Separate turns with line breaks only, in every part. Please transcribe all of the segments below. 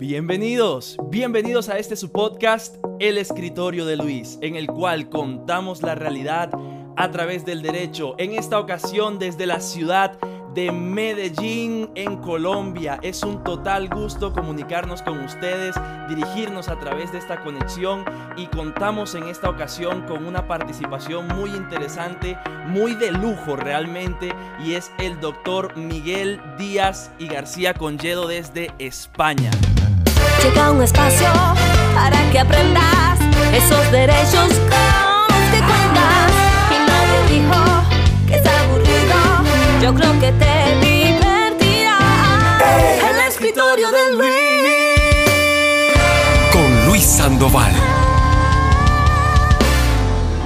Bienvenidos, bienvenidos a este su podcast, El Escritorio de Luis, en el cual contamos la realidad a través del derecho, en esta ocasión desde la ciudad de Medellín en Colombia. Es un total gusto comunicarnos con ustedes, dirigirnos a través de esta conexión y contamos en esta ocasión con una participación muy interesante, muy de lujo realmente, y es el doctor Miguel Díaz y García Conyedo desde España.
Llega un espacio para que aprendas esos derechos con los que cuentas. Y nadie dijo que es aburrido. Yo creo que te divertirá. El escritorio de Luis.
con Luis Sandoval.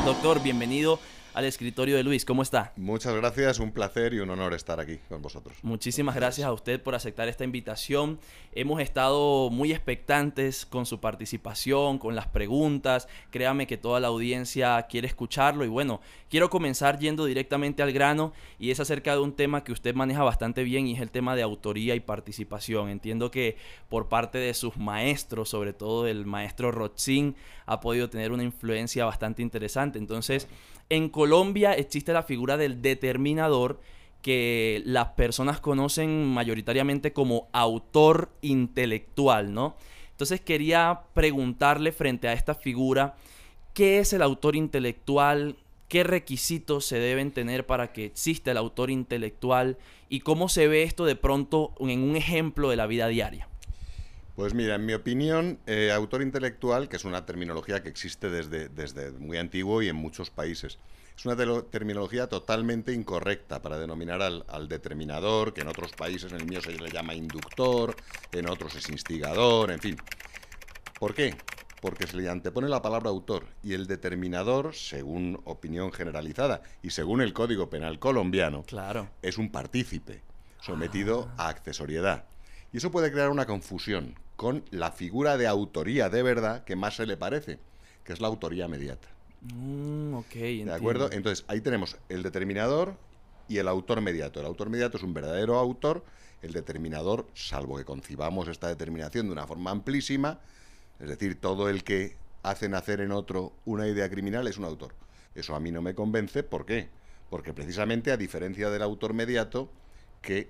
Doctor, bienvenido al escritorio de Luis. ¿Cómo está?
Muchas gracias, un placer y un honor estar aquí con vosotros.
Muchísimas gracias a usted por aceptar esta invitación. Hemos estado muy expectantes con su participación, con las preguntas. Créame que toda la audiencia quiere escucharlo y bueno, quiero comenzar yendo directamente al grano y es acerca de un tema que usted maneja bastante bien y es el tema de autoría y participación. Entiendo que por parte de sus maestros, sobre todo el maestro Rotzin, ha podido tener una influencia bastante interesante. Entonces, en Colombia existe la figura del determinador que las personas conocen mayoritariamente como autor intelectual, ¿no? Entonces quería preguntarle frente a esta figura, ¿qué es el autor intelectual? ¿Qué requisitos se deben tener para que exista el autor intelectual? ¿Y cómo se ve esto de pronto en un ejemplo de la vida diaria?
Pues mira, en mi opinión, eh, autor intelectual, que es una terminología que existe desde, desde muy antiguo y en muchos países, es una terminología totalmente incorrecta para denominar al, al determinador, que en otros países, en el mío se le llama inductor, en otros es instigador, en fin. ¿Por qué? Porque se le antepone la palabra autor y el determinador, según opinión generalizada y según el Código Penal colombiano,
Claro.
es un partícipe sometido a accesoriedad. Y eso puede crear una confusión con la figura de autoría de verdad que más se le parece, que es la autoría mediata.
Mm, ok,
¿De
entiendo.
acuerdo? Entonces, ahí tenemos el determinador y el autor mediato. El autor mediato es un verdadero autor, el determinador, salvo que concibamos esta determinación de una forma amplísima, es decir, todo el que hace nacer en otro una idea criminal es un autor. Eso a mí no me convence, ¿por qué? Porque precisamente a diferencia del autor mediato, que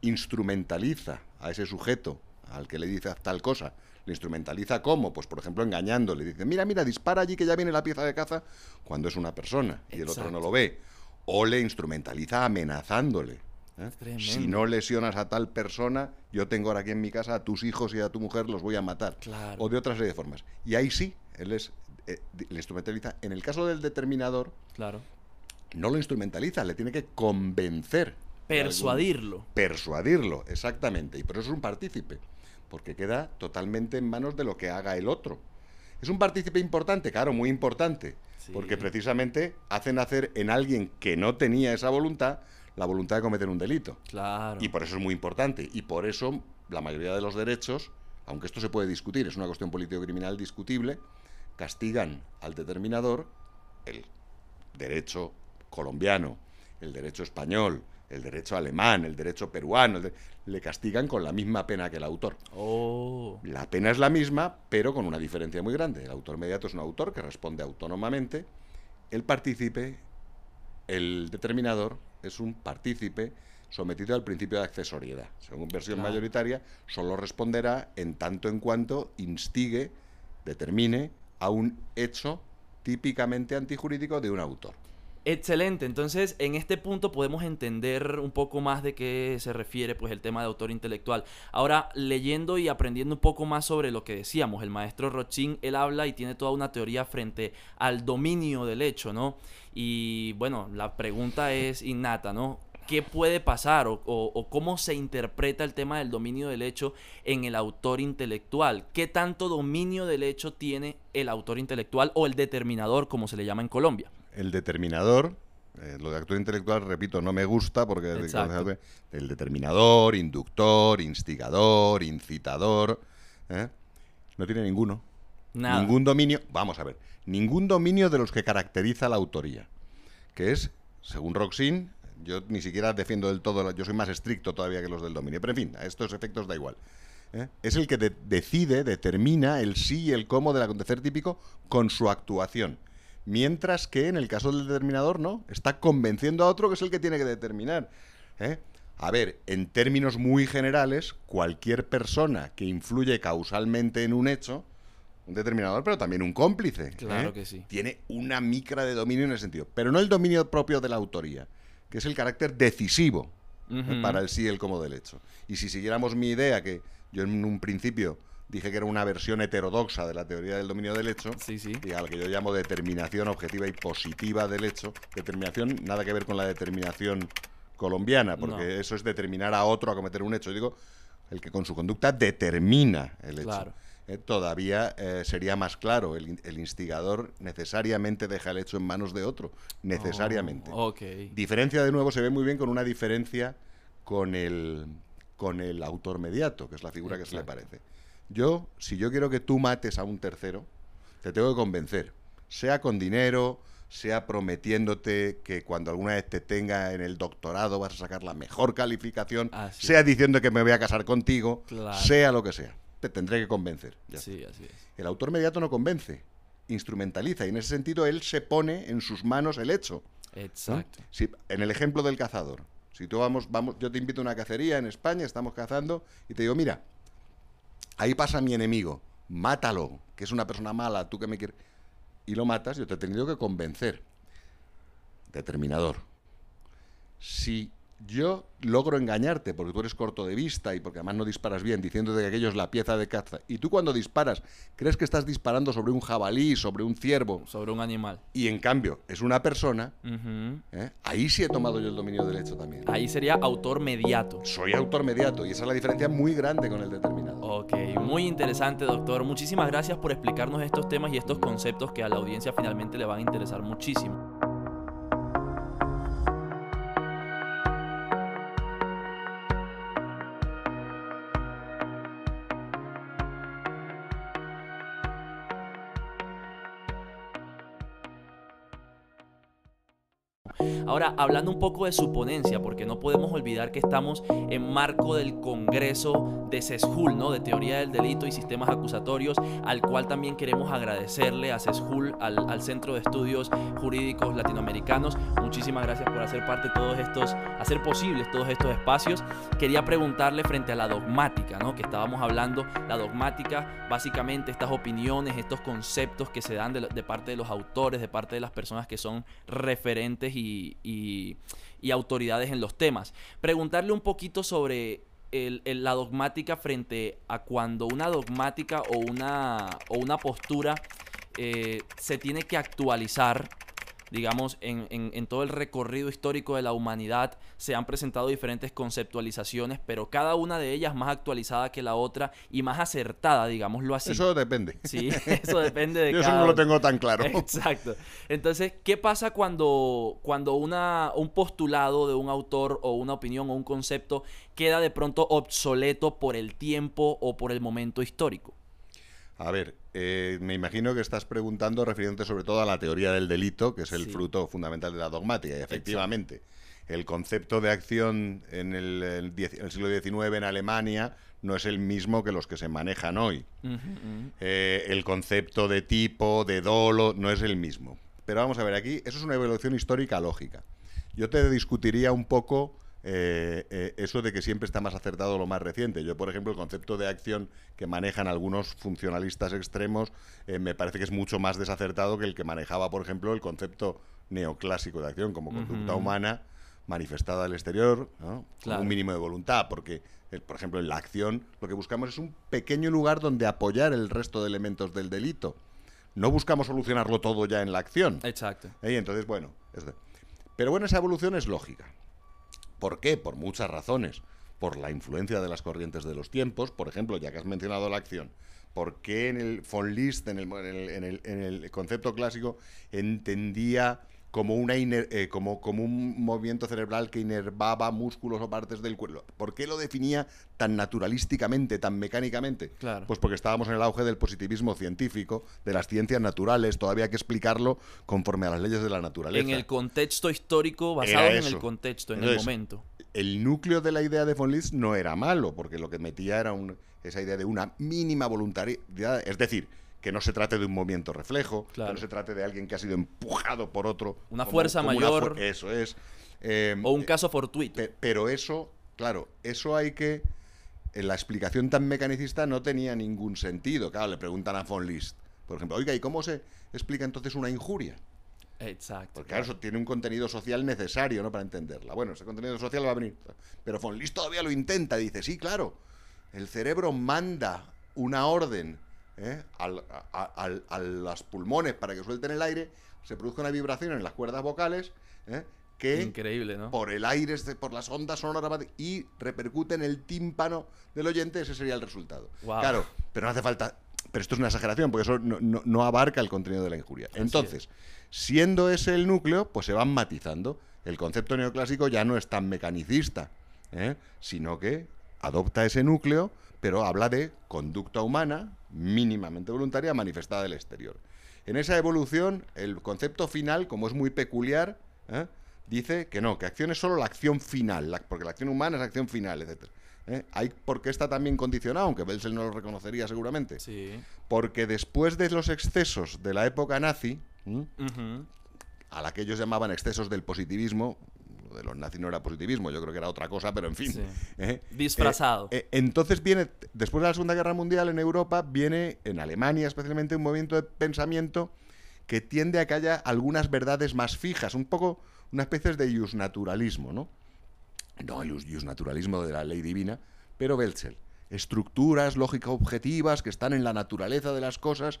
instrumentaliza a ese sujeto al que le dice haz tal cosa, le instrumentaliza cómo, pues por ejemplo engañándole, dice, mira, mira, dispara allí que ya viene la pieza de caza, cuando es una persona y el otro no lo ve, o le instrumentaliza amenazándole. ¿eh? Si no lesionas a tal persona, yo tengo ahora aquí en mi casa a tus hijos y a tu mujer, los voy a matar.
Claro.
O de otra serie de formas. Y ahí sí, él es, eh, le instrumentaliza. En el caso del determinador,
Claro.
no lo instrumentaliza, le tiene que convencer. algún-
Persuadirlo.
Persuadirlo, exactamente. Y por eso es un partícipe, porque queda totalmente en manos de lo que haga el otro. Es un partícipe importante, claro, muy importante,
Sí.
porque precisamente hace nacer en alguien que no tenía esa voluntad la voluntad de cometer un delito.
Claro.
Y por eso es muy importante. Y por eso la mayoría de los derechos, aunque esto se puede discutir, es una cuestión político-criminal discutible, castigan al determinador el derecho colombiano, el derecho español, el derecho alemán, el derecho peruano, el de- le castigan con la misma pena que el autor.
Oh.
La pena es la misma, pero con una diferencia muy grande. El autor mediato es un autor que responde autónomamente. El partícipe, el determinador, es un partícipe sometido al principio de accesoriedad. Según versión
Claro.
mayoritaria, solo responderá en tanto en cuanto instigue, determine a un hecho típicamente antijurídico de un autor.
Excelente, entonces en este punto podemos entender un poco más de qué se refiere pues el tema de autor intelectual. Ahora, leyendo y aprendiendo un poco más sobre lo que decíamos, el maestro Rochin, él habla y tiene toda una teoría frente al dominio del hecho, ¿no? Y bueno, la pregunta es innata, ¿no? ¿Qué puede pasar o, o- o cómo se interpreta el tema del dominio del hecho en el autor intelectual? ¿Qué tanto dominio del hecho tiene el autor intelectual o el determinador, como se le llama en Colombia?
El determinador, eh, lo de actor intelectual, repito, no me gusta porque
Exacto.
el determinador, inductor, instigador, incitador, ¿eh? no tiene ninguno.
Nada.
Ningún dominio, vamos a ver, ningún dominio de los que caracteriza la autoría, que es, según Roxin, yo ni siquiera defiendo del todo, yo soy más estricto todavía que los del dominio, pero en fin, a estos efectos da igual. ¿eh? es el que de- decide, determina el sí y el cómo del acontecer típico con su actuación. Mientras que en el caso del determinador no, está convenciendo a otro que es el que tiene que determinar. ¿eh? A ver, en términos muy generales, cualquier persona que influye causalmente en un hecho, un determinador, pero también un cómplice.
Claro
¿eh?
que sí.
Tiene una micra de dominio en ese sentido, pero no el dominio propio de la autoría, que es el carácter decisivo ¿eh? Para el sí y el cómo del hecho. Y si siguiéramos mi idea, que yo en un principio dije que era una versión heterodoxa de la teoría del dominio del hecho,
Sí, sí.
y a la que yo llamo determinación objetiva y positiva del hecho, determinación nada que ver con la determinación colombiana, porque
No.
eso es determinar a otro a cometer un hecho. Yo digo, el que con su conducta determina el hecho.
Claro.
Eh, todavía eh, sería más claro, el, el instigador necesariamente deja el hecho en manos de otro, necesariamente.
Oh.
Diferencia de nuevo se ve muy bien con una diferencia con el, con el autor mediato, que es la figura que se le parece. Yo, si yo quiero que tú mates a un tercero, te tengo que convencer, sea con dinero, sea prometiéndote que cuando alguna vez te tenga en el doctorado vas a sacar la mejor calificación,
Así
sea diciendo que me voy a casar contigo,
Claro.
sea lo que sea. Te tendré que convencer. ya.
Sí, así es.
El autor mediato no convence, instrumentaliza, y en ese sentido él se pone en sus manos el hecho. ¿no?
Exacto.
Si- en el ejemplo del cazador, si tú vamos, vamos, yo te invito a una cacería en España, estamos cazando, y te digo, mira, ahí pasa mi enemigo, mátalo, que es una persona mala, tú que me quieres. Y lo matas, yo te he tenido que convencer. Determinador. Si yo logro engañarte porque tú eres corto de vista y porque además no disparas bien, diciéndote que aquello es la pieza de caza, y tú cuando disparas crees que estás disparando sobre un jabalí, sobre un ciervo,
Sobre un animal.
y en cambio es una persona. ¿eh? ahí sí he tomado yo el dominio del hecho también.
Ahí sería autor mediato.
Soy autor mediato y esa es la diferencia muy grande con el determinado.
Ok, muy interesante, doctor. Muchísimas gracias por explicarnos estos temas y estos conceptos que a la audiencia finalmente le van a interesar muchísimo. Ahora, hablando un poco de su ponencia, porque no podemos olvidar que estamos en marco del Congreso de CESJUL, ¿no? De Teoría del Delito y Sistemas Acusatorios, al cual también queremos agradecerle a CESJUL, al, Centro de Estudios Jurídicos Latinoamericanos. Muchísimas gracias por hacer parte de todos estos, hacer posibles todos estos espacios. Quería preguntarle frente a la dogmática, ¿no? Que estábamos hablando, la dogmática, básicamente estas opiniones, estos conceptos que se dan de, de parte de los autores, de parte de las personas que son referentes y, y- autoridades en los temas. Preguntarle un poquito sobre la dogmática frente a cuando una dogmática o una, o una postura eh, se tiene que actualizar digamos, en, en- en todo el recorrido histórico de la humanidad se han presentado diferentes conceptualizaciones, pero cada una de ellas más actualizada que la otra y más acertada, digámoslo así.
Eso depende.
Sí, eso depende de
Yo eso no lo tengo tan claro.
Exacto. Entonces, ¿qué pasa cuando, cuando una, un postulado de un autor o una opinión o un concepto queda de pronto obsoleto por el tiempo o por el momento histórico?
A ver, eh, me imagino que estás preguntando refiriéndote sobre todo a la teoría del delito, que es el
Sí.
fruto fundamental de la dogmática. Y efectivamente, el concepto de acción en el, el diez- en el siglo XIX en Alemania no es el mismo que los que se manejan hoy. Eh, el concepto de tipo, de dolo, no es el mismo. Pero vamos a ver, aquí, eso es una evolución histórica lógica. Yo te discutiría un poco eh, eh, eso de que siempre está más acertado lo más reciente. Yo, por ejemplo, el concepto de acción que manejan algunos funcionalistas extremos eh, me parece que es mucho más desacertado que el que manejaba, por ejemplo, el concepto neoclásico de acción como conducta humana manifestada al exterior, ¿no? Con un mínimo de voluntad, porque, por ejemplo, en la acción lo que buscamos es un pequeño lugar donde apoyar el resto de elementos del delito. No buscamos solucionarlo todo ya en la acción.
Exacto.
Y entonces, bueno, pero bueno, esa evolución es lógica. ¿Por qué? Por muchas razones. Por la influencia de las corrientes de los tiempos, por ejemplo, ya que has mencionado la acción. ¿Por qué en el von Liszt, en el, en el- en el- en el concepto clásico, entendía como, una iner- eh, como, como un movimiento cerebral que inervaba músculos o partes del cuerpo? ¿Por qué lo definía tan naturalísticamente, tan mecánicamente?
Claro.
Pues porque estábamos en el auge del positivismo científico, de las ciencias naturales, todavía hay que explicarlo conforme a las leyes de la naturaleza.
En el contexto histórico, basado en el contexto, en
Entonces,
el momento.
el núcleo de la idea de von Liszt no era malo, porque lo que metía era un, esa idea de una mínima voluntariedad, es decir, que no se trate de un movimiento reflejo,
Claro.
que no se trate de alguien que ha sido empujado por otro.
Una fuerza mayor.
fu- eso es. Eh,
O un
eh,
caso fortuito.
Pe- Pero eso, claro, eso hay que. En la explicación tan mecanicista no tenía ningún sentido. Claro, le preguntan a von List, por ejemplo, oiga, ¿y cómo se explica entonces una injuria?
Exacto.
Porque claro, eso tiene un contenido social necesario, ¿no? Para entenderla. Bueno, ese contenido social va a venir. Pero von List todavía lo intenta, dice, sí, claro. El cerebro manda una orden ¿eh? al- a, a- a los pulmones para que suelten el aire, se produzca una vibración en las cuerdas vocales, ¿eh? que
Increíble, ¿no?
por el aire, este- por las ondas sonoras y repercute en el tímpano del oyente, ese sería el resultado. Claro, pero no hace falta. Pero esto es una exageración, porque eso no, no- no abarca el contenido de la injuria. Entonces, siendo ese el núcleo, pues se van matizando. El concepto neoclásico ya no es tan mecanicista, ¿eh? sino que adopta ese núcleo, pero habla de conducta humana mínimamente voluntaria manifestada del exterior. En esa evolución, el concepto final, como es muy peculiar, ¿eh? dice que no, que acción es solo la acción final, la- porque la acción humana es acción final, etc. ¿eh? Hay, ¿Por qué está también condicionado? Aunque Belzel no lo reconocería seguramente.
Sí.
Porque después de los excesos de la época nazi, a la que ellos llamaban excesos del positivismo, lo de los nazis no era positivismo, yo creo que era otra cosa, pero en fin.
Sí.
¿eh?
Disfrazado.
Eh, eh, entonces viene, después de la Segunda Guerra Mundial en Europa, viene en Alemania especialmente un movimiento de pensamiento que tiende a que haya algunas verdades más fijas, un poco una especie de naturalismo, ¿no? No el naturalismo de la ley divina, pero Belzel. Estructuras lógicas objetivas que están en la naturaleza de las cosas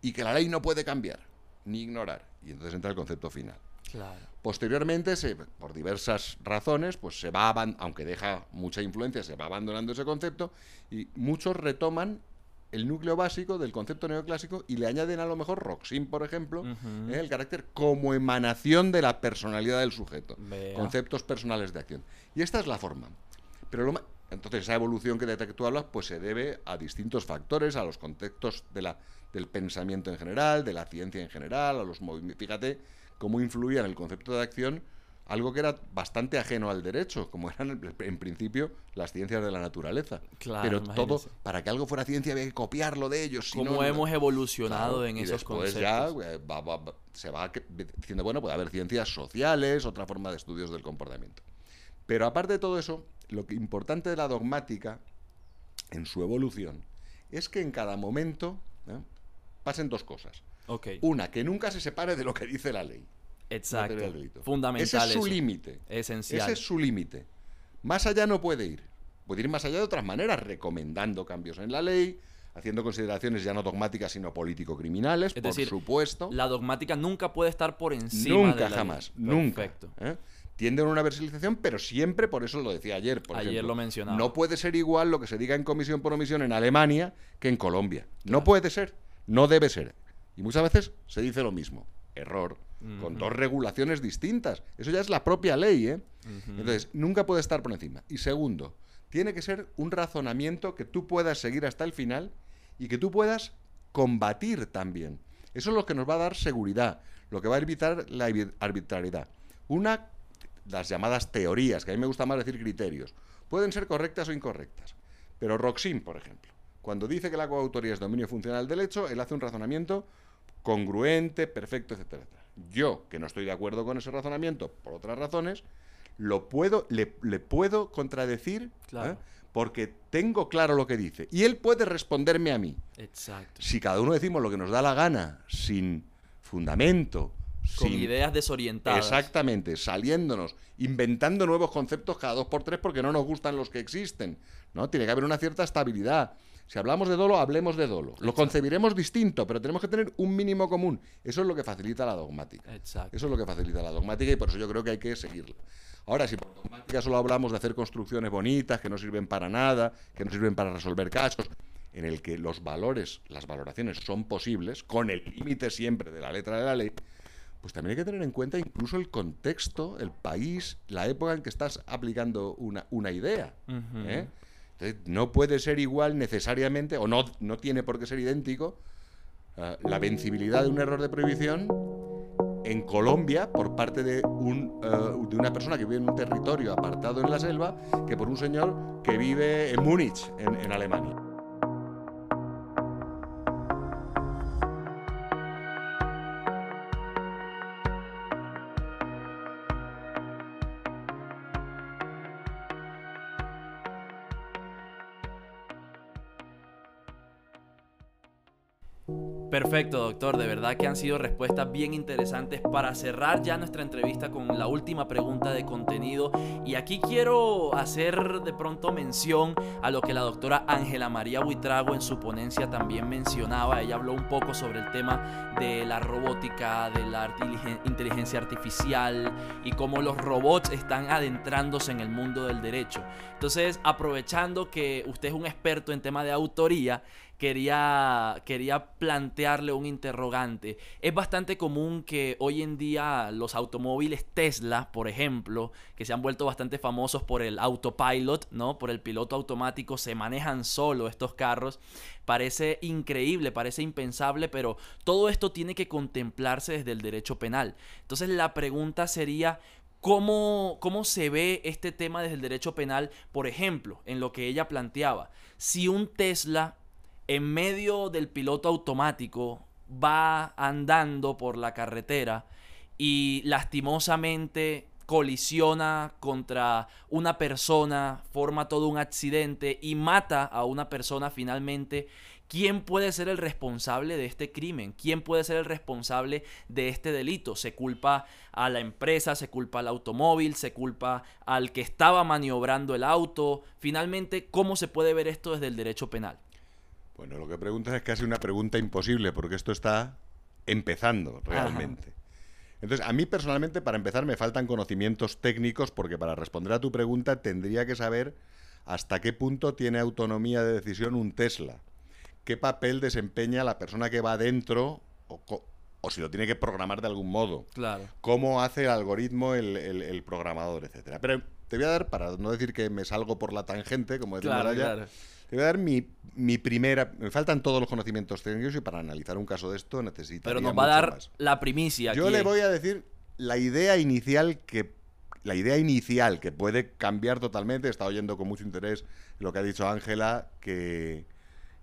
y que la ley no puede cambiar ni ignorar. Y entonces entra el concepto final.
Claro.
Posteriormente, se- por diversas razones, pues se va, aunque deja mucha influencia, se va abandonando ese concepto y muchos retoman el núcleo básico del concepto neoclásico y le añaden a lo mejor Roxin, por ejemplo. ¿eh? el carácter como emanación de la personalidad del sujeto,
Vea.
conceptos personales de acción. Y esta es la forma. Pero lo entonces esa evolución que de la que tú hablas, pues se debe a distintos factores, a los contextos de la, del pensamiento en general, de la ciencia en general, a los movimientos. Fíjate cómo influía en el concepto de acción algo que era bastante ajeno al derecho, como eran en- principio las ciencias de la naturaleza.
Claro,
Pero todo, para que algo fuera ciencia había que copiarlo de ellos. no, no-
hemos evolucionado
Claro,
en
y
esos
después
conceptos.
ya va- va- va- se va diciendo, bueno, puede haber ciencias sociales, otra forma de estudios del comportamiento. Pero aparte de todo eso, lo que importante de la dogmática en su evolución es que en cada momento ¿eh? Pasen dos cosas. Una, que nunca se separe de lo que dice la ley.
Exacto. Fundamental.
Ese es su límite.
Esencial.
Ese es su límite. Más allá no puede ir. Puede ir más allá de otras maneras, recomendando cambios en la ley, haciendo consideraciones ya no dogmáticas, sino político-criminales,
Es
por
decir,
supuesto.
La dogmática nunca puede estar por encima
Nunca,
de la ley.
jamás, nunca.
Perfecto.
¿eh? Tienden a una versalización, pero siempre, por eso lo decía ayer. Por
Ayer
ejemplo,
lo mencionaba.
No puede ser igual lo que se diga en comisión por omisión en Alemania que en Colombia. No puede ser, no debe ser. Y muchas veces se dice lo mismo. Error. Con dos regulaciones distintas. Eso ya es la propia ley, ¿eh? Entonces, nunca puede estar por encima. Y segundo, tiene que ser un razonamiento que tú puedas seguir hasta el final y que tú puedas combatir también. Eso es lo que nos va a dar seguridad, lo que va a evitar la arbi- arbitrariedad. Una, las llamadas teorías, que a mí me gusta más decir criterios, pueden ser correctas o incorrectas. Pero Roxin, por ejemplo, cuando dice que la coautoría es dominio funcional del hecho, él hace un razonamiento congruente, perfecto, etcétera, etcétera. Yo, que no estoy de acuerdo con ese razonamiento por otras razones, lo puedo, le, le puedo contradecir
Claro.
¿eh? porque tengo claro lo que dice. Y él puede responderme a mí.
Exacto.
Si cada uno decimos lo que nos da la gana, sin fundamento,
Con
sin
ideas desorientadas.
Exactamente, saliéndonos, inventando nuevos conceptos cada dos por tres porque no nos gustan los que existen. ¿no? Tiene que haber una cierta estabilidad. Si hablamos de dolo, hablemos de dolo. Lo concebiremos distinto, pero tenemos que tener un mínimo común. Eso es lo que facilita la dogmática.
Exacto.
Eso es lo que facilita la dogmática y por eso yo creo que hay que seguirla. Ahora, si por dogmática solo hablamos de hacer construcciones bonitas que no sirven para nada, que no sirven para resolver casos, en el que los valores, las valoraciones son posibles, con el límite siempre de la letra de la ley, pues también hay que tener en cuenta incluso el contexto, el país, la época en que estás aplicando una, una idea.
Ujú.
¿eh? No puede ser igual necesariamente, o no, no tiene por qué ser idéntico, eh, la vencibilidad de un error de prohibición en Colombia por parte de, un, eh, de una persona que vive en un territorio apartado en la selva que por un señor que vive en Múnich, en Alemania.
Perfecto, doctor. De verdad que han sido respuestas bien interesantes para cerrar ya nuestra entrevista con la última pregunta de contenido. Y aquí quiero hacer de pronto mención a lo que la doctora Ángela María Buitrago en su ponencia también mencionaba. Ella habló un poco sobre el tema de la robótica, de la inteligencia artificial y cómo los robots están adentrándose en el mundo del derecho. Entonces, aprovechando que usted es un experto en tema de autoría, quería, quería plantearle un interrogante. Es bastante común que hoy en día los automóviles Tesla, por ejemplo, que se han vuelto bastante famosos por el autopilot, ¿no? Por el piloto automático, se manejan solo estos carros. Parece increíble, parece impensable, pero todo esto tiene que contemplarse desde el derecho penal. Entonces la pregunta sería, ¿Cómo, ¿Cómo, se ve este tema desde el derecho penal? Por ejemplo, en lo que ella planteaba, si un Tesla en medio del piloto automático va andando por la carretera y lastimosamente colisiona contra una persona, forma todo un accidente y mata a una persona finalmente, ¿quién puede ser el responsable de este crimen? ¿Quién puede ser el responsable de este delito? ¿Se culpa a la empresa? ¿Se culpa al automóvil? ¿Se culpa al que estaba maniobrando el auto? Finalmente, ¿cómo se puede ver esto desde el derecho penal?
Bueno, lo que preguntas es casi una pregunta imposible, porque esto está empezando realmente. Entonces, a mí personalmente, para empezar, me faltan conocimientos técnicos, porque para responder a tu pregunta tendría que saber hasta qué punto tiene autonomía de decisión un Tesla, qué papel desempeña la persona que va dentro, o, si lo tiene que programar de algún modo,
claro.
cómo hace el algoritmo el, programador, etcétera. Pero te voy a dar, para no decir que me salgo por la tangente, como decimos
claro, claro.
Te voy a dar mi, mi, primera. Me faltan todos los conocimientos técnicos y para analizar un caso de esto necesito.
Pero nos va a dar la primicia.
Yo le voy a decir la idea inicial que. La idea inicial que puede cambiar totalmente. He estado oyendo con mucho interés lo que ha dicho Ángela, que,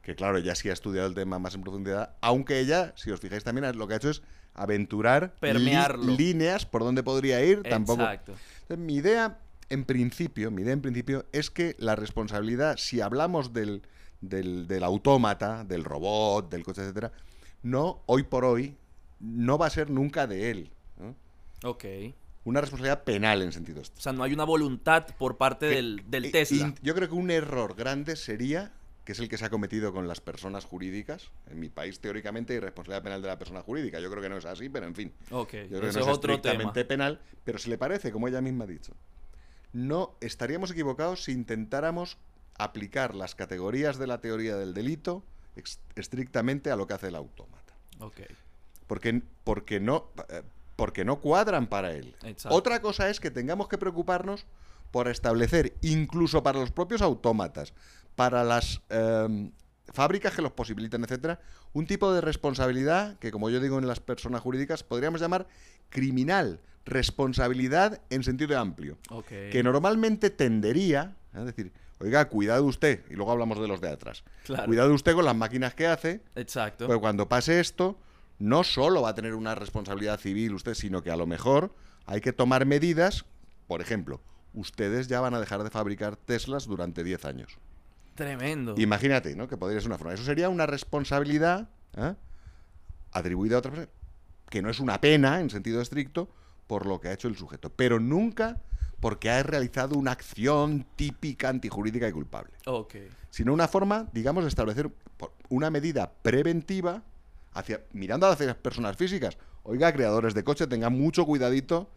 que claro, ella sí ha estudiado el tema más en profundidad. Aunque ella, si os fijáis también, lo que ha hecho es aventurar líneas por donde podría ir. Tampoco.
Exacto.
Entonces, mi idea en principio, mi idea en principio es que la responsabilidad, si hablamos del, del, autómata, del robot, del coche, etcétera, no, hoy por hoy, no va a ser nunca de él.
Ok.
Una responsabilidad penal en sentido esto.
O sea, no hay una voluntad por parte del, Tesla.
yo creo que un error grande sería, que es el que se ha cometido con las personas jurídicas. En mi país, teóricamente, hay responsabilidad penal de la persona jurídica. Yo creo que no es así, pero en fin.
Ok,
yo creo que no es, estrictamente penal, pero se le parece, como ella misma ha dicho no estaríamos equivocados si intentáramos aplicar las categorías de la teoría del delito estrictamente a lo que hace el autómata. Porque, porque, no, eh, porque no cuadran para él. Otra cosa es que tengamos que preocuparnos por establecer, incluso para los propios autómatas, para las em, fábricas que los posibiliten, etcétera, un tipo de responsabilidad que, como yo digo en las personas jurídicas, podríamos llamar criminal responsabilidad en sentido amplio. Que normalmente tendería, es decir, oiga, cuidado usted, y luego hablamos de los de atrás. Cuidado usted con las máquinas que hace.
Exacto.
Porque cuando pase esto, no solo va a tener una responsabilidad civil usted, sino que a lo mejor hay que tomar medidas. Por ejemplo, ustedes ya van a dejar de fabricar Teslas durante 10 años.
Tremendo.
Imagínate, ¿no? Que podría ser una forma. Eso sería una responsabilidad ¿eh? atribuida a otra persona, que no es una pena en sentido estricto, por lo que ha hecho el sujeto, pero nunca porque ha realizado una acción típica antijurídica y culpable.
Okay.
Sino una forma, digamos, de establecer una medida preventiva hacia, mirando hacia las personas físicas. Oiga, creadores de coche, tengan mucho cuidadito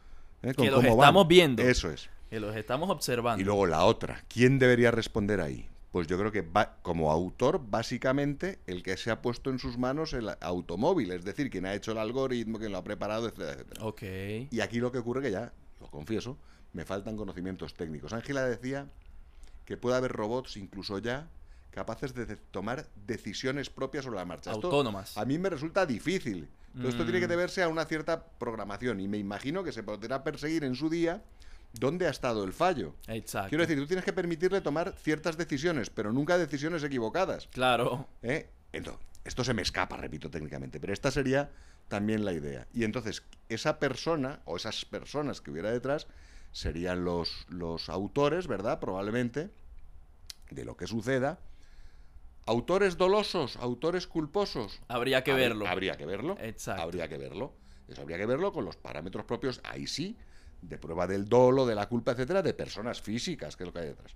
¿eh? con que los estamos viendo.
Eso es.
Que los estamos observando.
Y luego la otra, ¿quién debería responder ahí? Pues yo creo que va, como autor, básicamente, el que se ha puesto en sus manos el automóvil, es decir, quien ha hecho el algoritmo, quien lo ha preparado, etcétera, etcétera.
Ok.
Y aquí lo que ocurre que ya, lo confieso, me faltan conocimientos técnicos. Ángela decía que puede haber robots, incluso ya, capaces de tomar decisiones propias sobre la marcha.
Autónomas.
a mí me resulta difícil. esto tiene que mm. deberse a una cierta programación y me imagino que se podrá perseguir en su día ¿Dónde ha estado el fallo?
Exacto.
Quiero decir, tú tienes que permitirle tomar ciertas decisiones, pero nunca decisiones equivocadas.
Claro.
¿Eh? Entonces, esto se me escapa, repito técnicamente, pero esta sería también la idea. Y entonces, esa persona o esas personas que hubiera detrás serían los, los autores, ¿verdad? Probablemente, de lo que suceda, Autores dolosos, autores culposos.
Habría que verlo.
Habría que verlo.
Exacto.
Habría que verlo. Eso habría que verlo con los parámetros propios, ahí sí, de prueba del dolo, de la culpa, etcétera, de personas físicas, que es lo que hay detrás.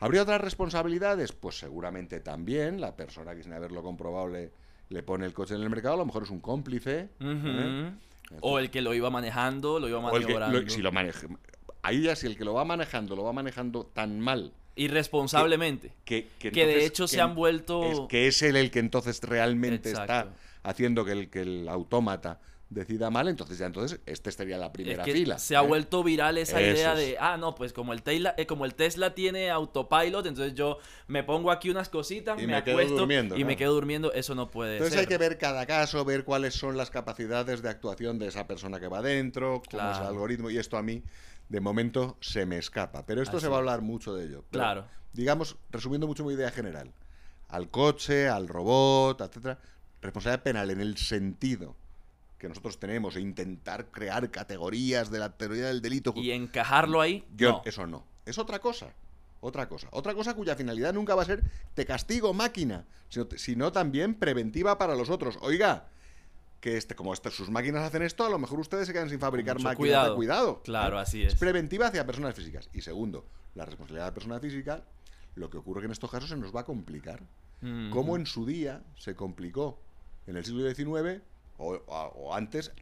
¿Habría otras responsabilidades? Pues seguramente también. La persona que sin haberlo comprobado le, le pone el coche en el mercado, a lo mejor es un cómplice. ¿eh?
O el que lo iba manejando, lo iba
O el que
maniobrando.
lo- si lo maneja. Ahí ya si el que lo va manejando lo va manejando tan mal
Irresponsablemente.
que, que,
Que de
entonces-
hecho se han vuelto-
es que es él el que entonces realmente
Exacto.
está haciendo que el, que el autómata decida mal, entonces ya entonces este en la
Es
primera
que
fila.
se ha
¿eh?
vuelto viral esa
Eso
idea de, ah, no, pues como el, Tesla, eh, como el Tesla tiene autopilot, entonces yo me pongo aquí unas cositas,
Y
me, acuesto
durmiendo,
y me
claro.
quedo durmiendo. Eso no puede
Entonces
ser.
hay que ver cada caso, ver cuáles son las capacidades de actuación de esa persona que va dentro, cómo es el
Claro.
algoritmo, y esto a mí, de momento, se me escapa. Pero esto
Así
se va a hablar mucho de ello. Pero,
Claro.
Digamos, resumiendo mucho mi idea general, al coche, al robot, etcétera, responsabilidad penal en el sentido que nosotros tenemos e intentar crear categorías de la teoría del delito.
Y encajarlo ahí,
Yo,
no.
Eso no. Es otra cosa. Otra cosa. Otra cosa cuya finalidad nunca va a ser te castigo máquina, sino, sino también preventiva para los otros. Oiga, que este, como este- sus máquinas hacen esto, a lo mejor ustedes se quedan sin fabricar
Mucho
máquinas
cuidado.
de cuidado.
Claro,
¿eh?
así es.
preventiva hacia personas físicas. Y segundo, la responsabilidad de la persona física, lo que ocurre que en estos casos se nos va a complicar.
Mm.
Como en su día se complicó en el siglo XIX o, antes,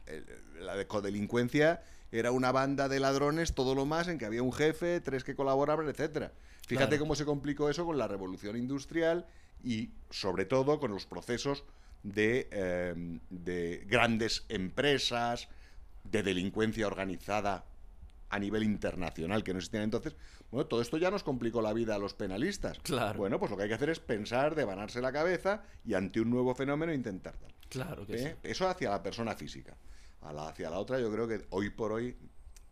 la de- codelincuencia era una banda de ladrones, todo lo más, en que había un jefe, tres que colaboraban, etcétera. Fíjate
Claro.
cómo se complicó eso con la revolución industrial y sobre todo con los procesos de, eh, de grandes empresas, de delincuencia organizada a nivel internacional que no existían entonces. Bueno, todo esto ya nos complicó la vida a los penalistas.
Claro.
Bueno, pues lo que hay que hacer es pensar, devanarse la cabeza y ante un nuevo fenómeno intentar tal.
Claro que
¿Eh? Eso hacia la persona física. A la, hacia la otra, yo creo que hoy por hoy,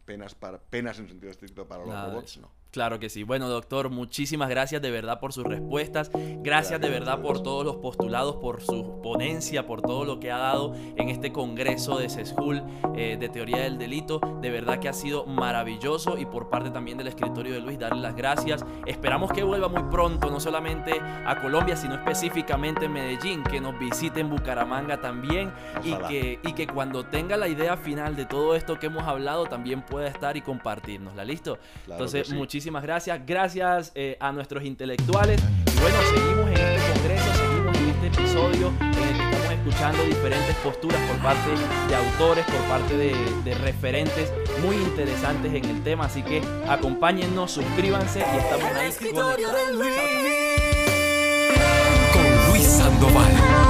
penas, para, penas en sentido estricto para los
Nada
robots, no.
Claro que sí. Bueno, doctor, muchísimas gracias de verdad por sus respuestas. Gracias de verdad por todos los postulados, por su ponencia, por todo lo que ha dado en este congreso de CESJUL eh, de teoría del delito. De verdad que ha sido maravilloso y por parte también del escritorio de Luis, darle las gracias. Esperamos que vuelva muy pronto, no solamente a Colombia, sino específicamente en Medellín, que nos visite en Bucaramanga también y que, y que cuando tenga la idea final de todo esto que hemos hablado también pueda estar y compartirnosla. ¿Listo?
Claro
Entonces,
sí.
muchísimas gracias. Gracias eh, a nuestros intelectuales. Y bueno, seguimos en este congreso, seguimos en este episodio en el que estamos escuchando diferentes posturas por parte de autores, por parte de, de referentes muy interesantes en el tema. Así que acompáñennos, suscríbanse y estamos
El
ahí.
Con Luis Sandoval.